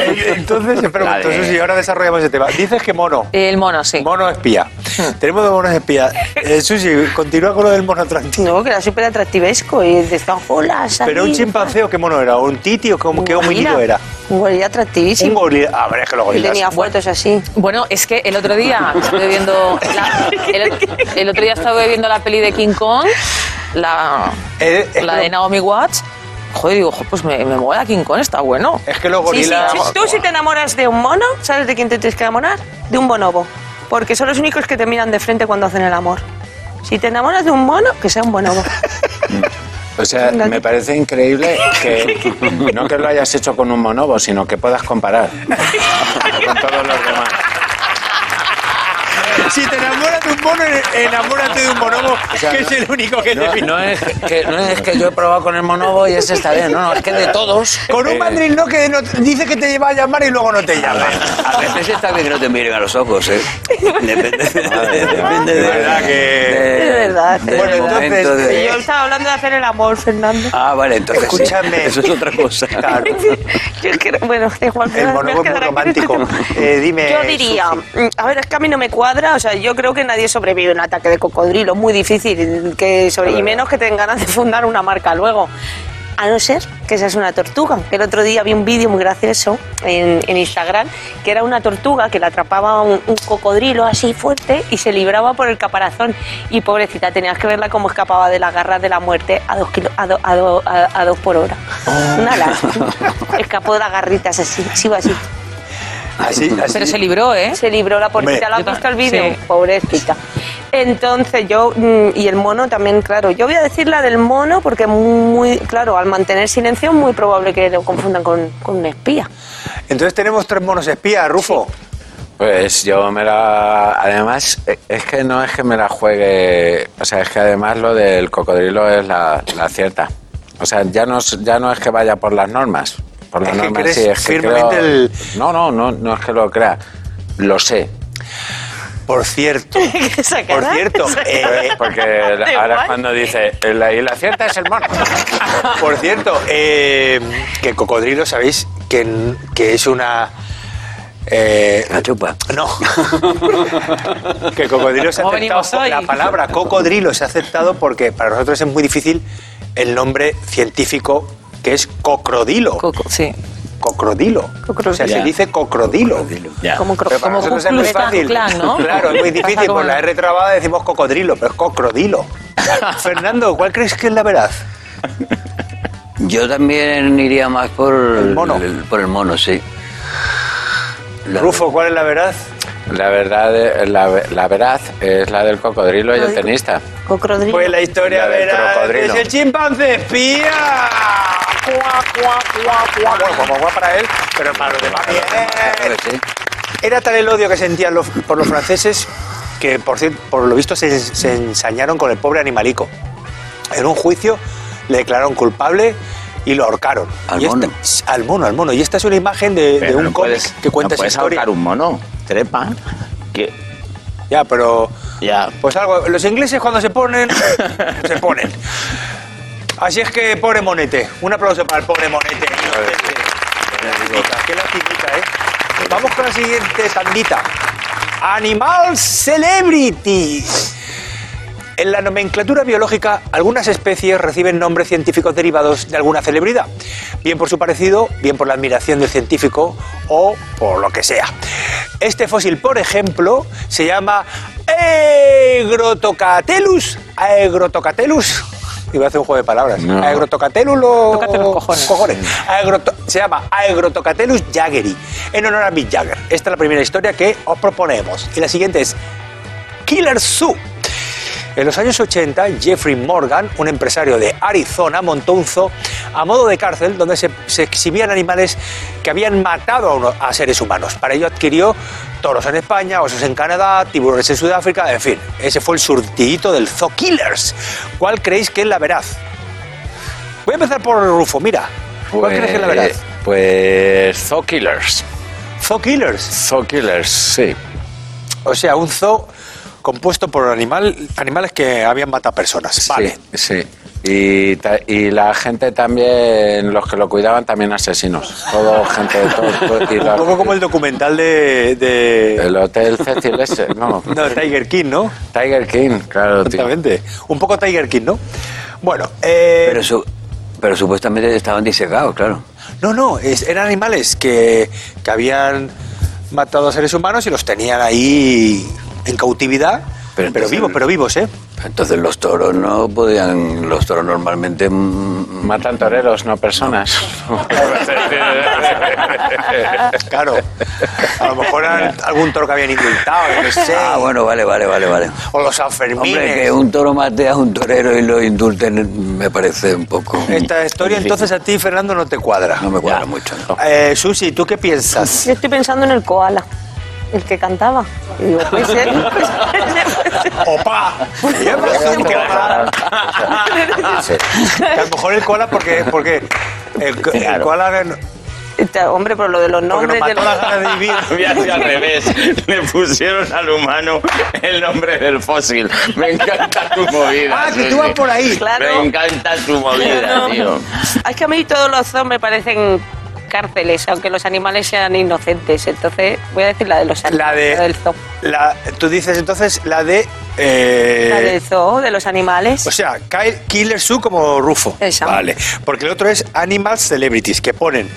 *laughs* Entonces, momento, de- Susi, ahora desarrollamos ese tema. Dices que mono. El mono, sí. Mono espía. *laughs* Tenemos dos monos espía. Eh, Susi, continúa con lo del mono atractivo. No, que era súper atractivesco y de olas. ¿Pero un chimpancé o qué mono era? ¿Un titi o cómo, qué homínido era? Un gorila Un atractivísimo. gorila. A ver, es que los Y gorilas. tenía fotos así. Bueno, es que el otro día estuve viendo la, el, el otro día estuve viendo la peli de King Kong, la, Eh, es la de lo- Naomi Watts. Joder, digo, pues me, me mola King Kong, está bueno. Es que los Sí, sí. gorilas. Si- Tú si te enamoras de un mono, ¿sabes de quién te tienes que enamorar? De un bonobo. Porque son los únicos que te miran de frente cuando hacen el amor. Si te enamoras de un mono, que sea un bonobo. *laughs* O sea, me parece increíble que *laughs* no que lo hayas hecho con un monobo, sino que puedas comparar *laughs* con todos los demás. Si te enamoras de un mono, enamórate de un bonobo, que es el único que te No, mira. no es que, no es que yo he probado con el monobo y ese está bien, no, no, es que de todos. Con un eh, mandril no que no- dice que te lleva a llamar y luego no te llama. A veces está bien que no te miren a los ojos, ¿eh? Depende, *laughs* depende de... De verdad que- de- Es verdad. del Bueno, entonces, de- Yo estaba hablando de hacer el amor, Fernando. Ah, vale, entonces sí. Escúchame. Eso es otra cosa. Claro. *laughs* Yo es que, bueno, igual, El bonobo es muy este romántico. Eh, dime, Yo diría, Susi. a ver, es que a mí no me cuadra, o sea, yo creo que nadie sobrevive a un ataque de cocodrilo, muy difícil, que sobre, y menos que tengan ganas de fundar una marca luego. A no ser que esa es una tortuga. El otro día vi un vídeo muy gracioso en, en Instagram que era una tortuga que la atrapaba un, un cocodrilo así fuerte y se libraba por el caparazón. Y pobrecita, tenías que verla cómo escapaba de las garras de la muerte a dos, kilo- a do- a do- a- a dos por hora. Una lástima. *laughs* Escapó de las garritas así, así va así. Así, así. Pero se libró, ¿eh? Se libró la porquita. ¿lo has visto el vídeo? Sí. Pobrecita. Entonces yo, mm, y el mono también, claro, yo voy a decir la del mono porque muy, claro, al mantener silencio es muy probable que lo confundan con, con un espía. Entonces tenemos tres monos espías, Rufo. Pues yo me la... Además, eh, es que no es que me la juegue... O sea, es que además lo del cocodrilo es la, la cierta. O sea, ya no, ya no es que vaya por las normas. Por las Es que normas crees sí, es que firmemente creo- el- No, no, no, no es que lo crea. Lo sé. Por cierto, *laughs* por cierto, eh, *laughs* Porque ahora igual. cuando dice... La, y la cierta es el mono. *laughs* por cierto, eh, que cocodrilo, sabéis que, que es una eh, La chupa. no. que cocodrilo se ha ¿Cómo aceptado. La palabra cocodrilo se ha aceptado porque para nosotros es muy difícil el nombre científico que es cocrodilo. Coco, sí. cocrodilo. O sea, se dice cocrodilo. Como cro- Pero para Como nosotros es muy fácil. *laughs* Claro, es muy *laughs* difícil. Con como- la R trabada decimos cocodrilo, pero es cocrodilo. *laughs* Fernando, ¿cuál crees que es la verdad? Yo también iría más por El mono. el- por el mono, sí. La- Rufo, ¿cuál es la verdad? La verdad, la, la veraz es la del cocodrilo y el tenista. Cocodrilo. Pues la historia La es el chimpancé espía. Cuá, cuá, cuá, cuá. Bueno, como guá para él, pero para los demás bien. Era tal el odio que sentían los- por los franceses que, por, lo visto, se, se ensañaron con el pobre animalico. En un juicio le declararon culpable y lo ahorcaron. ¿Al Y esta- mono? al mono, al mono. Y esta es una imagen de, un no cómic puedes- que cuenta no esa historia. ahorcar un mono. Trepa. Que, Ya, pero... ya. Pues algo, los ingleses cuando se ponen, *laughs* se ponen. Así es que, pobre Monete. Un aplauso para el pobre Monete. Qué lastimita, ¿eh? Vamos con la siguiente tandita. Animal Celebrity. En la nomenclatura biológica, algunas especies reciben nombres científicos derivados de alguna celebridad, bien por su parecido, bien por la admiración del científico o por lo que sea. Este fósil, por ejemplo, se llama Agrotocatelus. Agrotocatelus. Iba a hacer un juego de palabras. No. Lo... Los cojones. Agroto- Se llama Agrotocatelus jaggeri, en honor a Mick Jagger. Esta es la primera historia que os proponemos. Y la siguiente es Killer Zoo. En los años 80, Jeffrey Morgan, un empresario de Arizona, montó un zoo a modo de cárcel donde se, se exhibían animales que habían matado a, seres humanos. Para ello adquirió toros en España, osos en Canadá, tiburones en Sudáfrica, en fin. Ese fue el surtidito del Zoo Killers. ¿Cuál creéis que es la veraz? Voy a empezar por Rufo, mira. ¿Cuál crees que es la veraz? Pues Zoo Killers. Zoo Killers. Zoo Killers, sí. O sea, un zoo compuesto por animal, animales que habían matado personas. Vale. Sí, sí. Y, y la gente también, los que lo cuidaban, también asesinos. Todo gente, todo, todo- y *laughs* Un poco como el documental de... de- El Hotel Cecil ese, no. *laughs* No, Tiger King, ¿no? Tiger King, claro, tío. Exactamente. Un poco Tiger King, ¿no? Bueno, eh, Pero, su- pero supuestamente estaban disecados, claro. no, no, es- eran animales que, que habían matado a seres humanos y los tenían ahí en cautividad, pero, Pero vivos, pero vivos, ¿eh? Entonces los toros no podían, los toros normalmente Matan toreros, no personas. *laughs* Claro. A lo mejor eran algún toro que habían indultado, no sé. Ah, bueno, vale, vale, vale, vale. O los Sanfermines. Hombre, que un toro mate a un torero y lo indulten me parece un poco... Esta historia entonces a ti, Fernando, no te cuadra. No me cuadra mucho, ¿no? Eh, Susi, ¿tú qué piensas? Yo estoy pensando en el koala, el que cantaba. Y digo, puede ser. ¡Opa! A lo mejor el koala porque, porque el, el Claro. koala Este, Hombre, pero lo de los porque nos nombres. de mató los- de vivir. *laughs* Había sido al revés. Le pusieron al humano el nombre del fósil. Me encanta tu movida. Ah, que tú vas por ahí. Claro. Me encanta tu movida, No. tío. Es que a mí todos los zoos me parecen cárceles, aunque los animales sean inocentes. Entonces, voy a decir la de los La animales. de. del zoo. La, tú dices entonces la de. eh, La del zoo, de los animales. O sea, Kyle- Killer Sue como Rufo. Esa. Vale. Porque el otro es Animal Celebrities, que ponen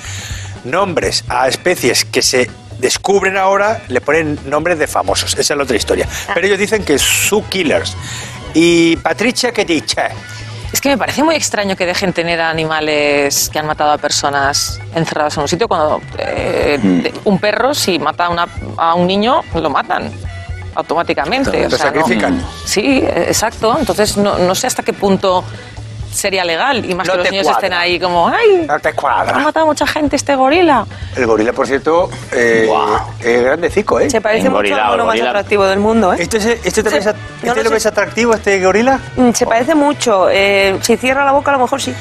nombres a especies que se descubren ahora, le ponen nombres de famosos. Esa es la otra historia. Ah. Pero ellos dicen que Sue Killers. Y Patricia que dice. Es que me parece muy extraño que dejen tener a animales que han matado a personas encerradas en un sitio cuando eh, de- un perro si mata a, una- a un niño lo matan automáticamente. O sea, sacrifican. sí, eh, exacto. Entonces no, no sé hasta qué punto sería legal y más No que los niños cuadra. estén ahí como ¡ay! No te Ha cuadra. matado a mucha gente este gorila. El gorila, por cierto, eh, es grandecico, ¿eh? Se parece En mucho al más atractivo del mundo, ¿eh? ¿Este, es- este, te Sí. ves, a- No este lo lo ves atractivo, este gorila? Mm, Se parece mucho. Eh, si cierra la boca, a lo mejor sí.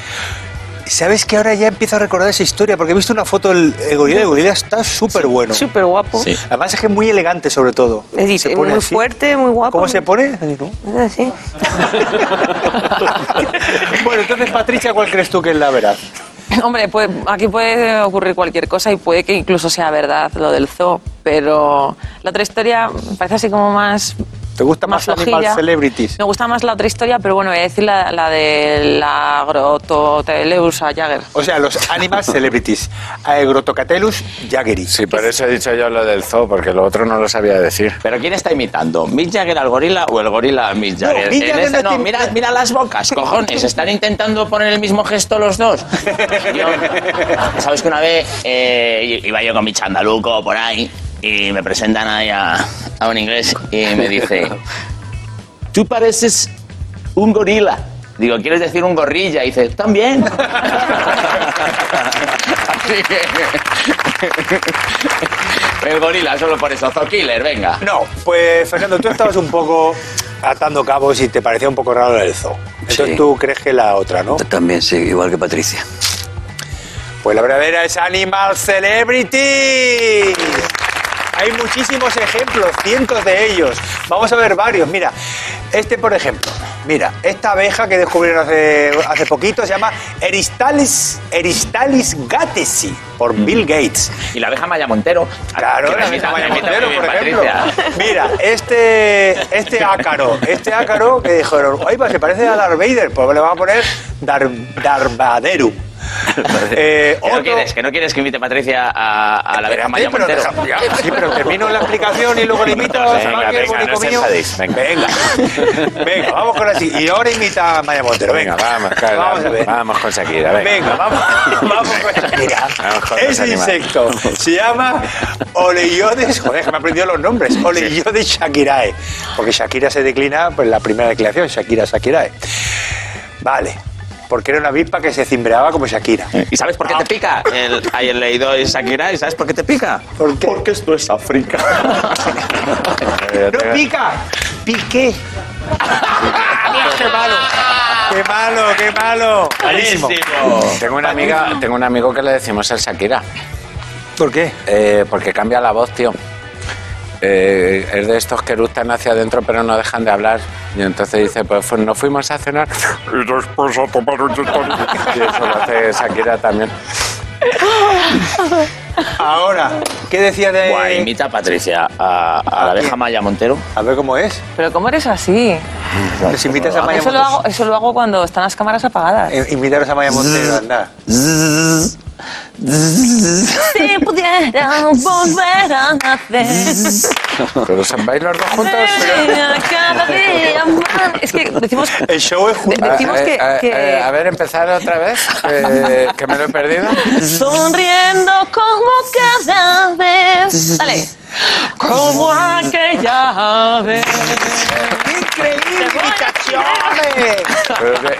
¿Sabes que ahora ya empiezo a recordar esa historia? Porque he visto una foto del el gorila. El gorila está súper bueno. Súper guapo. Sí. Además es que es muy elegante, sobre todo. Es decir, Se pone muy así. fuerte, muy guapo. ¿Cómo se pone? Así, ¿no? Es así. *laughs* bueno, entonces, Patricia, ¿cuál crees tú que es la verdad? *laughs* Hombre, pues aquí puede ocurrir cualquier cosa y puede que incluso sea verdad lo del zoo, pero la otra historia me parece así como más... ¿Te gusta más, Animal flojilla. Celebrities? Me gusta más la otra historia, pero bueno, voy a decir la, la de la Grototeleus Jagger. O sea, los Animal Celebrities. Aegrotocatelus jaggeri. Sí, por eso he dicho yo lo del zoo, porque lo otro no lo sabía decir. ¿Pero quién está imitando? ¿Mick Jagger al gorila o el gorila a Mick Jagger? Mick En Jagger esta- no no, mira, mira las bocas, cojones. Están intentando poner el mismo gesto los dos. *laughs* Yo- ¿Sabes que una vez eh, iba yo con mi chandaluco por ahí y me presentan ahí a, a un inglés y me dice: Tú pareces un gorila. Digo, ¿quieres decir un gorrilla? Y dice, también. Así *laughs* que- El gorila, solo por eso. Zokiller, venga. No, pues Fernando, tú estabas un poco atando cabos y te parecía un poco raro el zoo. Entonces Sí. tú crees que la otra, ¿no? También, sí, igual que Patricia. Pues la verdadera es Animal Celebrity. Hay muchísimos ejemplos, cientos de ellos. Vamos a ver varios. Mira, este por ejemplo. Mira, esta abeja que descubrieron hace, hace poquito se llama Eristalis, Eristalis gatesi por Bill Gates. Y la abeja Maya Montero. Claro, la abeja Maya Montero, por ejemplo. Patricia. *laughs* Mira, este, este ácaro, este ácaro que dijeron, oye, se parece a Darth Vader, pues le vamos a poner Dar. Eh, ¿Que no, quieres, que no quieres que invite Patricia a, a la abeja Espérate, Maya pero Montero. deja- ya, *laughs* sí, pero termino la explicación y luego le invito a Venga, venga, no mío. venga. venga, *laughs* venga, vamos con así. Y ahora invita a Maya Montero. Venga, vamos, claro, vamos a ver. vamos con Shakira, venga. Venga, vamos, *laughs* vamos con Shakira. Vamos con Ese insecto se llama Oleiodes, joder, me he aprendido los nombres, Oleiodes shakirae, porque Shakira se declina pues la primera declinación, Shakira Shakirae. Vale, porque era una avispa que se cimbreaba como Shakira. ¿Y sabes por qué te pica? El, hay el leído de Shakira, ¿y sabes por qué te pica? ¿Por qué? Porque esto es África. *laughs* ¡No pica! ¡Piqué! ¡Qué malo! ¡Qué malo, qué malo! Malísimo. Tengo una amiga, tengo un amigo que le decimos el Shakira. ¿Por qué? Eh, porque cambia la voz, tío. Eh, es de estos que eructan hacia adentro pero no dejan de hablar. Y entonces dice, pues fu- nos fuimos a cenar y después a tomar un. *laughs* Y eso lo hace Shakira también. *laughs* Ahora, ¿qué decía de...? Guay, imita a Patricia a, a la abeja Maya Montero. A ver cómo es. Pero ¿cómo eres así? Les invitas a Maya Eso lo, Montero. hago, eso lo hago cuando están las cámaras apagadas. Eh, Invitaros a Maya Montero, anda. Si pudiera volver a nacer. Pero se vais los dos juntos. Cada día más. Es que decimos, *laughs* El show es junto. de- decimos Eh, que, eh, que eh, a ver, empezar otra vez, eh, que me lo he perdido. *laughs* sonriendo como cada vez. Dale. Como aquella vez. ¡Increíble,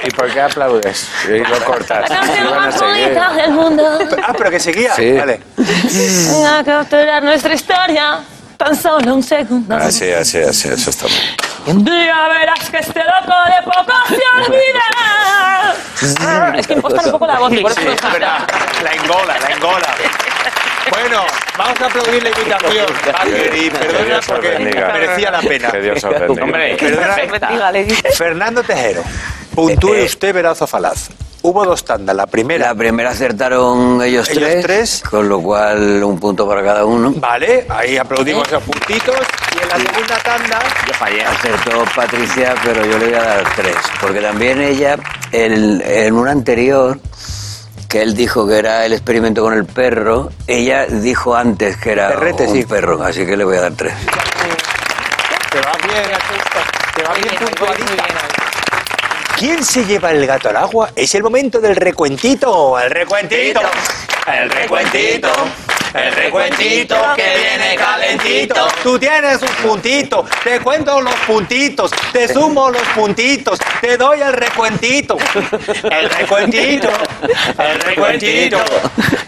que- ¿Y por qué aplaudes? Y lo cortas. La canción más bonita del mundo. Ah, pero que seguía. Sí. Vale. *laughs* A capturar nuestra historia. Tan solo un segundo. Así, así, así, eso está bien. Un día verás que este loco de poco se olvida. Es que impostan un poco la voz y por eso Sí, es verdad. La engola, la engola. Bueno, vamos a aplaudir la invitación. Que perdona porque bendiga. merecía la pena. Que Dios os bendiga. Hombre, Perdona. Fernando Tejero, puntúe Eh, eh. usted verazo falaz. Hubo dos tandas. La primera, La primera acertaron ellos, Ellos tres, tres. con lo cual un punto para cada uno. vale, ahí aplaudimos los puntitos. Y en la segunda tanda, Yo fallé. Acertó Patricia, pero yo le voy a dar tres. Porque también ella, el- en un anterior, que él dijo que era el experimento con el perro, ella dijo antes que era Perrete, un sí. perro, así que le voy a dar tres. te va bien, te va bien puntualita. ¿Quién se lleva el gato al agua? Es el momento del recuentito. El recuentito. El recuentito, el recuentito que viene calentito. Tú tienes un puntito, te cuento los puntitos, te sumo los puntitos, te doy el recuentito. El recuentito, el recuentito,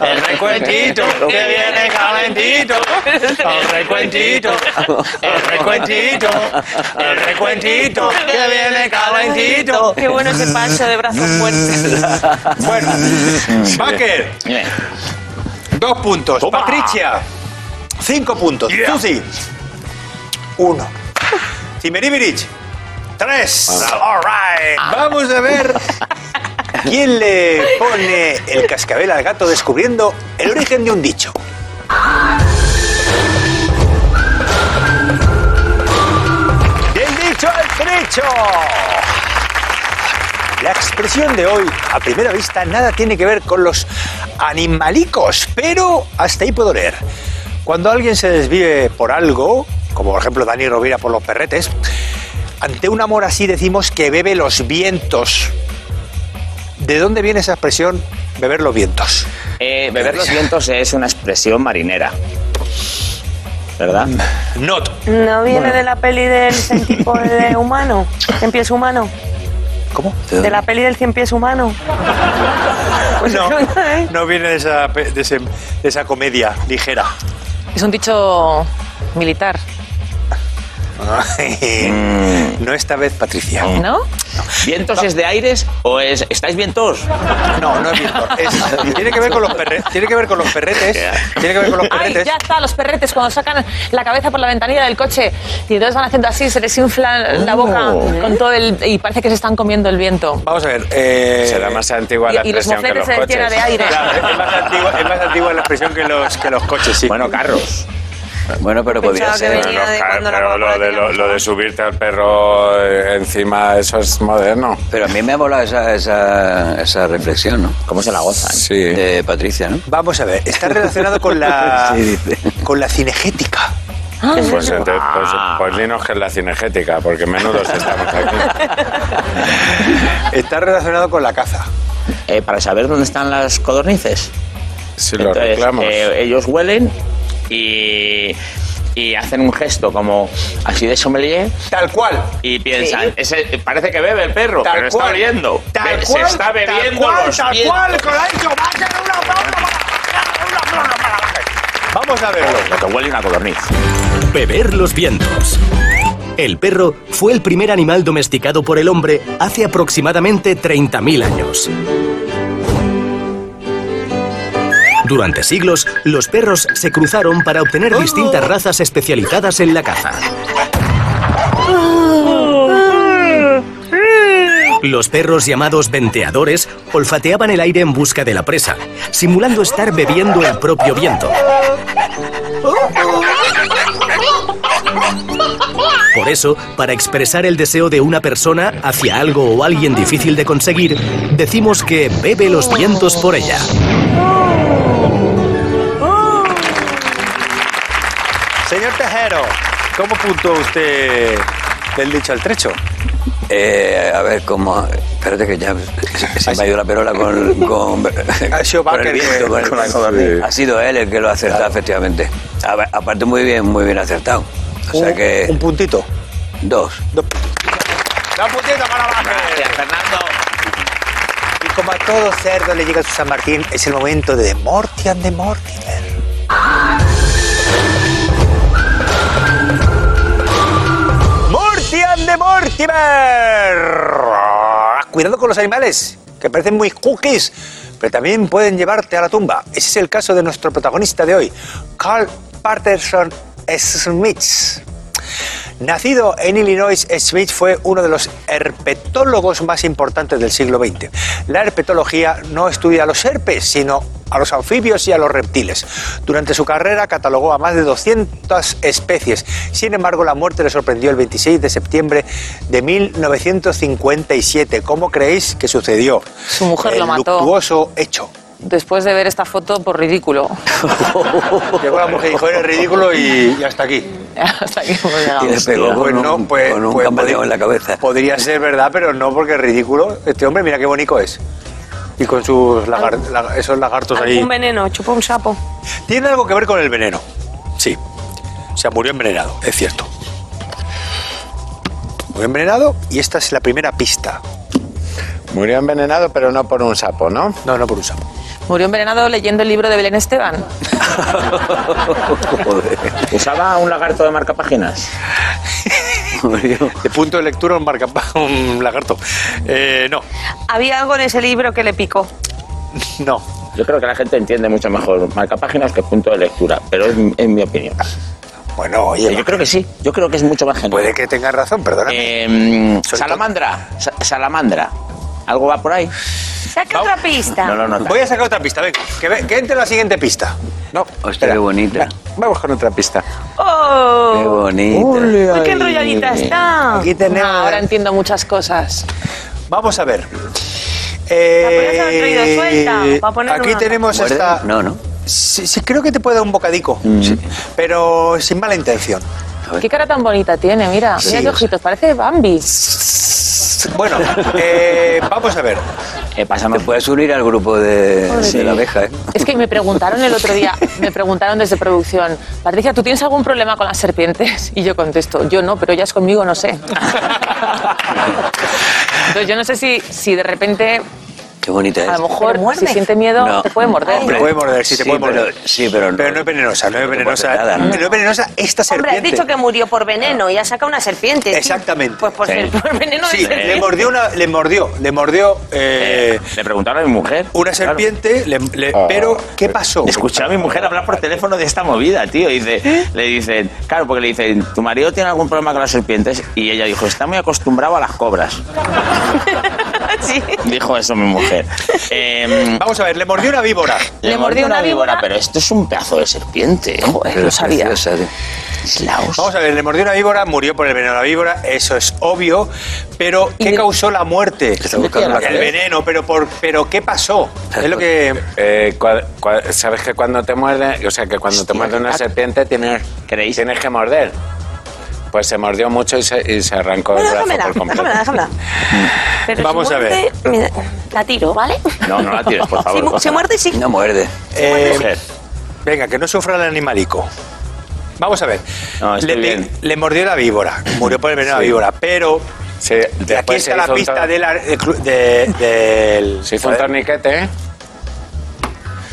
el recuentito que viene calentito. El recuentito, el recuentito, el recuentito que viene calentito. Qué bueno ese paso de brazos fuertes. Bueno, Baker. Dos puntos. Toma. Patricia, cinco puntos. Yeah. Susi, uno. Cimeribirich, tres. All right. Vamos a ver quién le pone el cascabel al gato descubriendo el origen de un dicho. Del dicho al trecho. La expresión de hoy, a primera vista, nada tiene que ver con los animalicos, pero hasta ahí puedo leer. Cuando alguien se desvive por algo, como por ejemplo Dani Rovira por los perretes, ante un amor así decimos que bebe los vientos. ¿De dónde viene esa expresión, beber los vientos? Eh, beber los vientos es una expresión marinera. ¿Verdad? Not. ¿No viene de la peli del cien tipos de humano? ¿Cien pies humano? ¿Cómo? ¿De la peli del cien pies humano? *laughs* No, no viene de esa, pe- de ese- de esa comedia ligera. Es un dicho militar, *laughs* No esta vez, Patricia. ¿no? ¿Vientos es de aires o es. ¿Estáis vientos? No, no es viento. Es- tiene que ver con los perretes. Tiene que ver con los perretes. Tiene que ver con los Ay, perretes. ya está, los perretes cuando sacan la cabeza por la ventanilla del coche y entonces van haciendo así, se les infla la boca con todo el... y parece que se están comiendo el viento. Vamos a ver. eh, Será más antigua la y- y los expresión que los mofletes se coches. llenan de aire. claro, es, más antigua, es más antigua la expresión que los, que los coches, sí. Bueno, carros. Bueno, pero podría ser. venía Bueno, de pero lo de, lo, lo de subirte al perro eh, encima, eso es moderno. Pero a mí me ha volado esa, esa, esa reflexión, ¿no? ¿Cómo se la gozan? Sí. De Patricia, ¿no? Vamos a ver. Está relacionado con la, *laughs* Sí, dice. con la cinegética. Pues, entonces, pues, pues dinos que es la cinegética, porque menudos estamos aquí. *laughs* Está relacionado con la caza. Eh, para saber dónde están las codornices. Si lo Entonces, reclamos. eh, ellos huelen y, y hacen un gesto como así de sommelier Tal cual. y piensan, "Ese- parece que bebe el perro, Tal pero cual. está oliendo. Tal Be- cual, se está bebiendo tal cual, los tal vientos. cual, que lo ha hecho. Va a ser un aplauso para- un aplauso para la gente. Vamos a verlo. Lo que huele una codorniz. Beber los vientos. El perro fue el primer animal domesticado por el hombre hace aproximadamente 30.000 años. Durante siglos, los perros se cruzaron para obtener distintas razas especializadas en la caza. Los perros llamados venteadores olfateaban el aire en busca de la presa, simulando estar bebiendo el propio viento. Por eso, para expresar el deseo de una persona hacia algo o alguien difícil de conseguir, decimos que bebe los vientos por ella. ¿Cómo puntuó usted del dicho al trecho? Eh, a ver, cómo. Espérate que ya se, se me ha ido la perola con. con, Ha sido con el Baker viento, que- con el- con la codorniz. Ha sido él el que lo ha acertado, efectivamente. A ver, aparte, muy bien, muy bien acertado. O sea Un- que. Un puntito. Dos. Dos puntitos. Para Baker. Gracias, Fernando. Y como a todo cerdo le llega su San Martín, es el momento de Mortian de Mortimer. Mortimer! Cuidado con los animales, que parecen muy cookies, pero también pueden llevarte a la tumba. Ese es el caso de nuestro protagonista de hoy, Carl Patterson Smith. Nacido en Illinois, Smith fue uno de los herpetólogos más importantes del siglo XX. La herpetología no estudia a los herpes, sino a los anfibios y a los reptiles. Durante su carrera catalogó a más de 200 especies. Sin embargo, la muerte le sorprendió el 26 de septiembre de 1957. ¿Cómo creéis que sucedió? Su mujer el lo mató. luctuoso hecho. Después de ver esta foto, por ridículo. *laughs* Llegó la mujer y dijo, eres ridículo y, y hasta aquí. *laughs* Hasta aquí hemos llegado. Y le pegó con, Pues no, un, pues- con un pues en la cabeza. Podría ser verdad, pero no porque es ridículo. Este hombre, mira qué bonito es. Y con sus lagar- la- esos lagartos ahí. Un veneno, chupa un sapo. Tiene algo que ver con el veneno. Sí. O sea, murió envenenado, es cierto. Murió envenenado y esta es la primera pista. Murió envenenado, pero no por un sapo, ¿no? No, no por un sapo. Murió envenenado leyendo el libro de Belén Esteban. *laughs* Joder, ¿Usaba un lagarto de marcapáginas? *laughs* murió. De punto de lectura un marca *laughs* un lagarto. Eh, no, Había algo en ese libro que le picó. no. Yo creo que la gente entiende mucho mejor marcapáginas que punto de lectura, pero es, es mi opinión. Bueno, oye, Yo creo que sí, yo creo que es mucho más general. puede que tengas razón, perdona. Eh, salamandra, sa- salamandra. ¿Algo va por ahí? Saca otra pista. No, no, no. Voy a sacar otra pista, venga. Que, ve- que entre la siguiente pista. No. Hostia, qué bonita. Vamos con otra pista. ¡Oh! Qué bonita. Uy, qué enrolladita está! Aquí tenemos. Ah, ahora entiendo muchas cosas. Vamos a ver. Eh, La podías haber traído suelta, pa' poner aquí una- tenemos ¿Muerde? esta. No, no. Sí, sí, creo que te puede dar un bocadico. Sí, pero sin mala intención. Qué cara tan bonita tiene, mira. Sí, mira qué ojitos, parece Bambi. Bueno, eh, vamos a ver. Eh, pásame. puedes unir al grupo de, de la abeja, ¿eh? Es que me preguntaron el otro día, me preguntaron desde producción, Patricia, ¿tú tienes algún problema con las serpientes? Y yo contesto, yo no, pero ellas conmigo no sé. *laughs* Entonces yo no sé si, si de repente, Qué bonita es. a lo mejor, Pero si siente miedo, No. te puede morder. Te puede morder, sí, te puede pero- morder. sí, pero no. Pero no es venenosa, no es venenosa. nada, no ¿no? es venenosa esta Hombre, has serpiente. dicho que murió por veneno y ha sacado una serpiente. Exactamente. Pues por, Sí. ser- por veneno de Sí, serpiente. le mordió una, le mordió, le mordió eh, Le preguntaron a mi mujer. una Claro. serpiente, le- le- Oh. pero ¿qué pasó? Escuché a mi mujer hablar por teléfono de esta movida, tío. Y dice, le dicen, claro, porque le dicen, ¿tu marido tiene algún problema con las serpientes? Y ella dijo, está muy acostumbrado a las cobras. *laughs* Sí. Dijo eso mi mujer. Em, Vamos a ver, le mordió una víbora. Le mordió una víbora. pero esto es un pedazo de serpiente. Joder, Pero lo es sabía. ¿eh? Vamos a ver, le mordió una víbora, murió por el veneno de la víbora, eso es obvio, pero ¿qué causó la muerte? la el veneno, pero por pero ¿qué pasó? Es lo que Eh, cua- cua- ¿Sabes que cuando te muerde, o sea, que cuando te muerde una serpiente tienes, ¿Creéis? tienes que morder? Pues se mordió mucho y se, y se arrancó el Bueno, brazo déjamela, por completo. déjamela, déjamela. *laughs* Pero Vamos si a ver. la tiro, ¿vale? No, no la tires, por *laughs* Si, favor. mu- si muerde, sí. No muerde. eh, venga, que no sufra el animalico. Vamos a ver. No, le, mordió la víbora, murió por el veneno de la víbora, pero Sí, aquí está la pista tor- de la- de de- del Se hizo un torniquete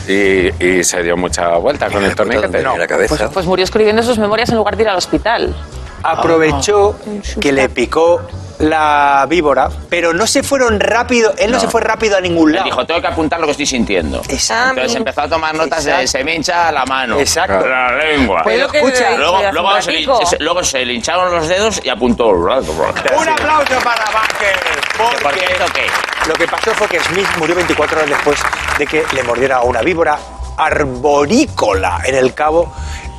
y, y se dio mucha vuelta con el torniquete. Donde No. la cabeza. Pues, pues murió escribiendo sus memorias en lugar de ir al hospital. Aprovechó que le picó la víbora, pero no se fueron rápido, él no, No. se fue rápido a ningún Él lado. dijo, tengo que apuntar lo que estoy sintiendo. Exacto. Entonces empezó a tomar notas de Exacto. se me hincha la mano. Exacto. La lengua. Pues lo que escucha, Luego, hace un luego, se le, ratico. se- luego se le hincharon los dedos y apuntó. Un aplauso para Baker, ¿Por porque qué esto qué? lo que pasó fue que Smith murió 24 horas después de que le mordiera una víbora arborícola en el cabo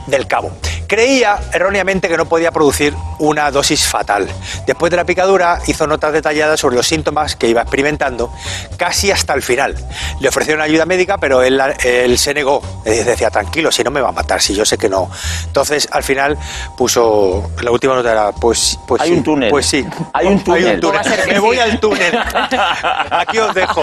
del cabo. Creía erróneamente que no podía producir una dosis fatal. Después de la picadura hizo notas detalladas sobre los síntomas que iba experimentando casi hasta el final. Le ofrecieron ayuda médica, pero él, él se negó. Eh, Decía, tranquilo, si no me va a matar, si yo sé que no. Entonces, al final puso, la última nota era, pues, pues Hay sí, un túnel. Pues sí. Hay un túnel. Me sí. voy al túnel. Aquí os dejo.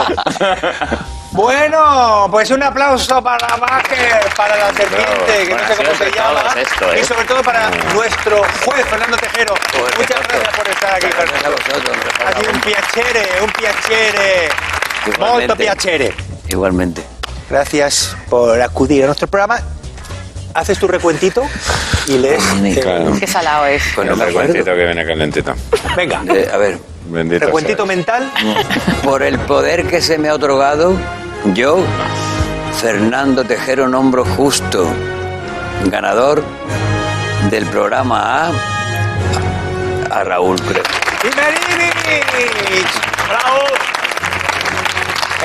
Bueno, pues un aplauso para Baker, para la serpiente, que no sé cómo se esto, ¿eh? Y sobre todo para nuestro juez Fernando Tejero. Muchas gracias por estar aquí, Fernando. Ha sido un piacere, un piacere. Molto piacere. Igualmente. Gracias por acudir a nuestro programa. Haces tu recuentito y lees. Claro. Qué salado es. El recuentito que viene calentito. Venga, Eh, a ver, Bendito recuentito mental. *laughs* por el poder que se me ha otorgado, yo, Fernando Tejero, nombro justo ganador del programa A a Raúl, creo. ¡Imerich! ¡Bravo!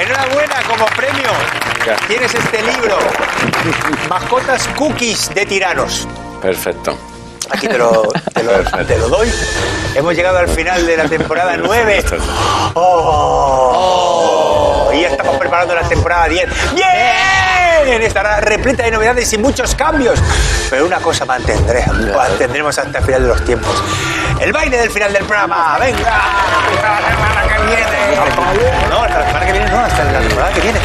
Enhorabuena como premio. Tienes este libro. Mascotas cookies de tiranos. Perfecto. Aquí te lo, te lo- te lo doy. Hemos llegado al final de la temporada 9. ¡Oh! Y ya estamos preparando la temporada 10. Estará repleta de novedades y muchos cambios. Pero una cosa mantendré, mantendremos hasta el final de los tiempos. El baile del final del programa. ¡Venga! Hasta la semana que viene. No, hasta la semana que viene no, hasta la temporada que viene.